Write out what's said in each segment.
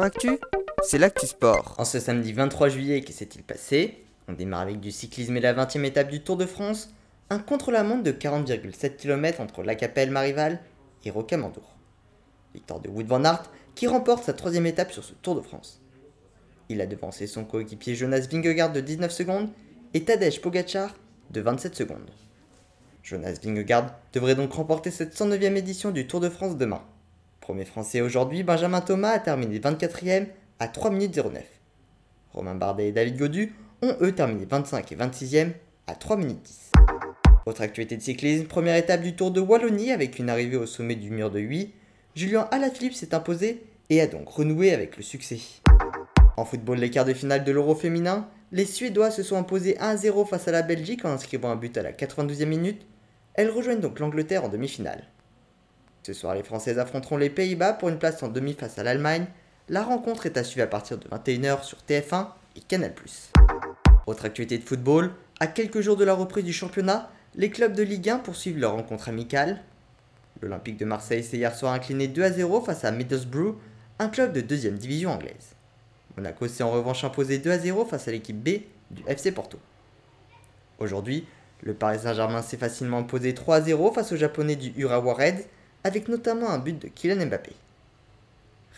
Actu, c'est l'actu sport. En ce samedi 23 juillet, que s'est-il passé? On démarre avec du cyclisme et la 20e étape du Tour de France, un contre-la-montre de 40,7 km entre La Capelle Marival et Rocamadour. Victor de Wood van Aert qui remporte sa troisième étape sur ce Tour de France. Il a devancé son coéquipier Jonas Vingegaard de 19 secondes et Tadej Pogacar de 27 secondes. Jonas Vingegaard devrait donc remporter cette 109e édition du Tour de France demain. Premier français aujourd'hui, Benjamin Thomas a terminé 24e à 3 minutes 09. Romain Bardet et David Godu ont eux terminé 25 et 26e à 3 minutes 10. Autre actualité de cyclisme, première étape du Tour de Wallonie avec une arrivée au sommet du mur de Huy, Julien Alaphilippe s'est imposé et a donc renoué avec le succès. En football, les quarts de finale de l'Euro féminin, les Suédois se sont imposés 1-0 face à la Belgique en inscrivant un but à la 92e minute. Elles rejoignent donc l'Angleterre en demi-finale. Ce soir, les Françaises affronteront les Pays-Bas pour une place en demi face à l'Allemagne. La rencontre est à suivre à partir de 21h sur TF1 et Canal+. Autre actualité de football, à quelques jours de la reprise du championnat, les clubs de Ligue 1 poursuivent leur rencontre amicale. L'Olympique de Marseille s'est hier soir incliné 2 à 0 face à Middlesbrough, un club de deuxième division anglaise. Monaco s'est en revanche imposé 2 à 0 face à l'équipe B du FC Porto. Aujourd'hui, le Paris Saint-Germain s'est facilement imposé 3 à 0 face aux Japonais du Urawa Reds avec notamment un but de Kylian Mbappé.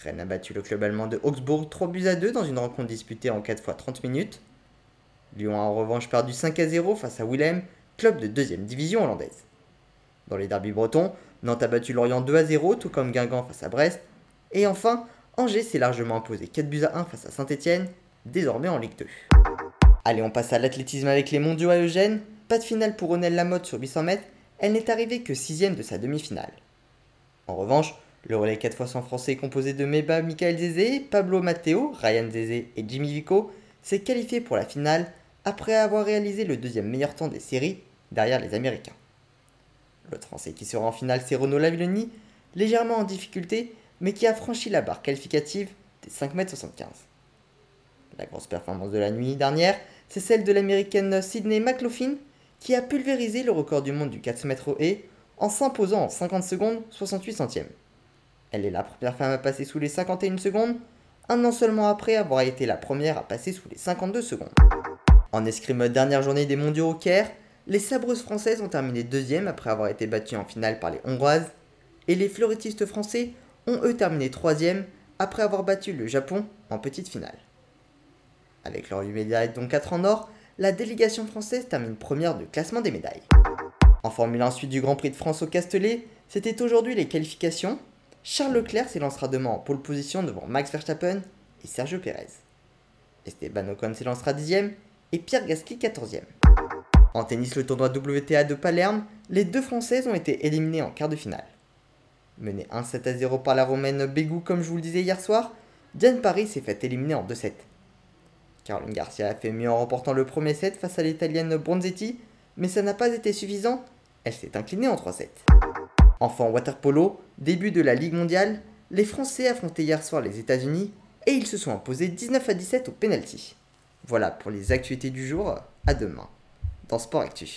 Rennes a battu le club allemand de Augsbourg 3 buts à 2 dans une rencontre disputée en 4 fois 30 minutes. Lyon a en revanche perdu 5 à 0 face à Willem, club de 2 division hollandaise. Dans les derbys bretons, Nantes a battu Lorient 2 à 0, tout comme Guingamp face à Brest. Et enfin, Angers s'est largement imposé 4 buts à 1 face à Saint-Etienne, désormais en Ligue 2. Allez, on passe à l'athlétisme avec les mondiaux à Eugène. Pas de finale pour Ronel Lamotte sur 800 mètres, elle n'est arrivée que 6 de sa demi-finale. En revanche, le relais 4 x 100 français composé de Meba Michael Zézé, Pablo Matteo, Ryan Zézé et Jimmy Vico s'est qualifié pour la finale après avoir réalisé le deuxième meilleur temps des séries derrière les Américains. L'autre français qui sera en finale, c'est Renaud Lavilloni, légèrement en difficulté, mais qui a franchi la barre qualificative des 5m75. La grosse performance de la nuit dernière, c'est celle de l'américaine Sydney McLaughlin, qui a pulvérisé le record du monde du 4 mètres et en s'imposant en 50 secondes 68 centièmes. Elle est la première femme à passer sous les 51 secondes, un an seulement après avoir été la première à passer sous les 52 secondes. En escrime dernière journée des mondiaux au Caire, les sabreuses françaises ont terminé deuxième après avoir été battues en finale par les hongroises, et les fleurettistes français ont eux terminé troisième après avoir battu le Japon en petite finale. Avec leur 8 médailles dont 4 en or, la délégation française termine première du classement des médailles. En Formule 1 suite du Grand Prix de France au Castellet, c'était aujourd'hui les qualifications. Charles Leclerc s'élancera demain en pole position devant Max Verstappen et Sergio Pérez. Esteban Ocon s'élancera dixième et Pierre Gasly 14e. En tennis, le tournoi WTA de Palerme, les deux Françaises ont été éliminées en quart de finale. Menée 1-7 à 0 par la Romaine Bégou comme je vous le disais hier soir, Diane Paris s'est fait éliminer en 2-7. Caroline Garcia a fait mieux en remportant le premier set face à l'italienne Bronzetti, mais ça n'a pas été suffisant elle s'est inclinée en 3-7. Enfin, waterpolo, début de la Ligue mondiale, les Français affrontaient hier soir les États-Unis et ils se sont imposés 19 à 17 au penalty. Voilà pour les actualités du jour, à demain dans Sport Actu.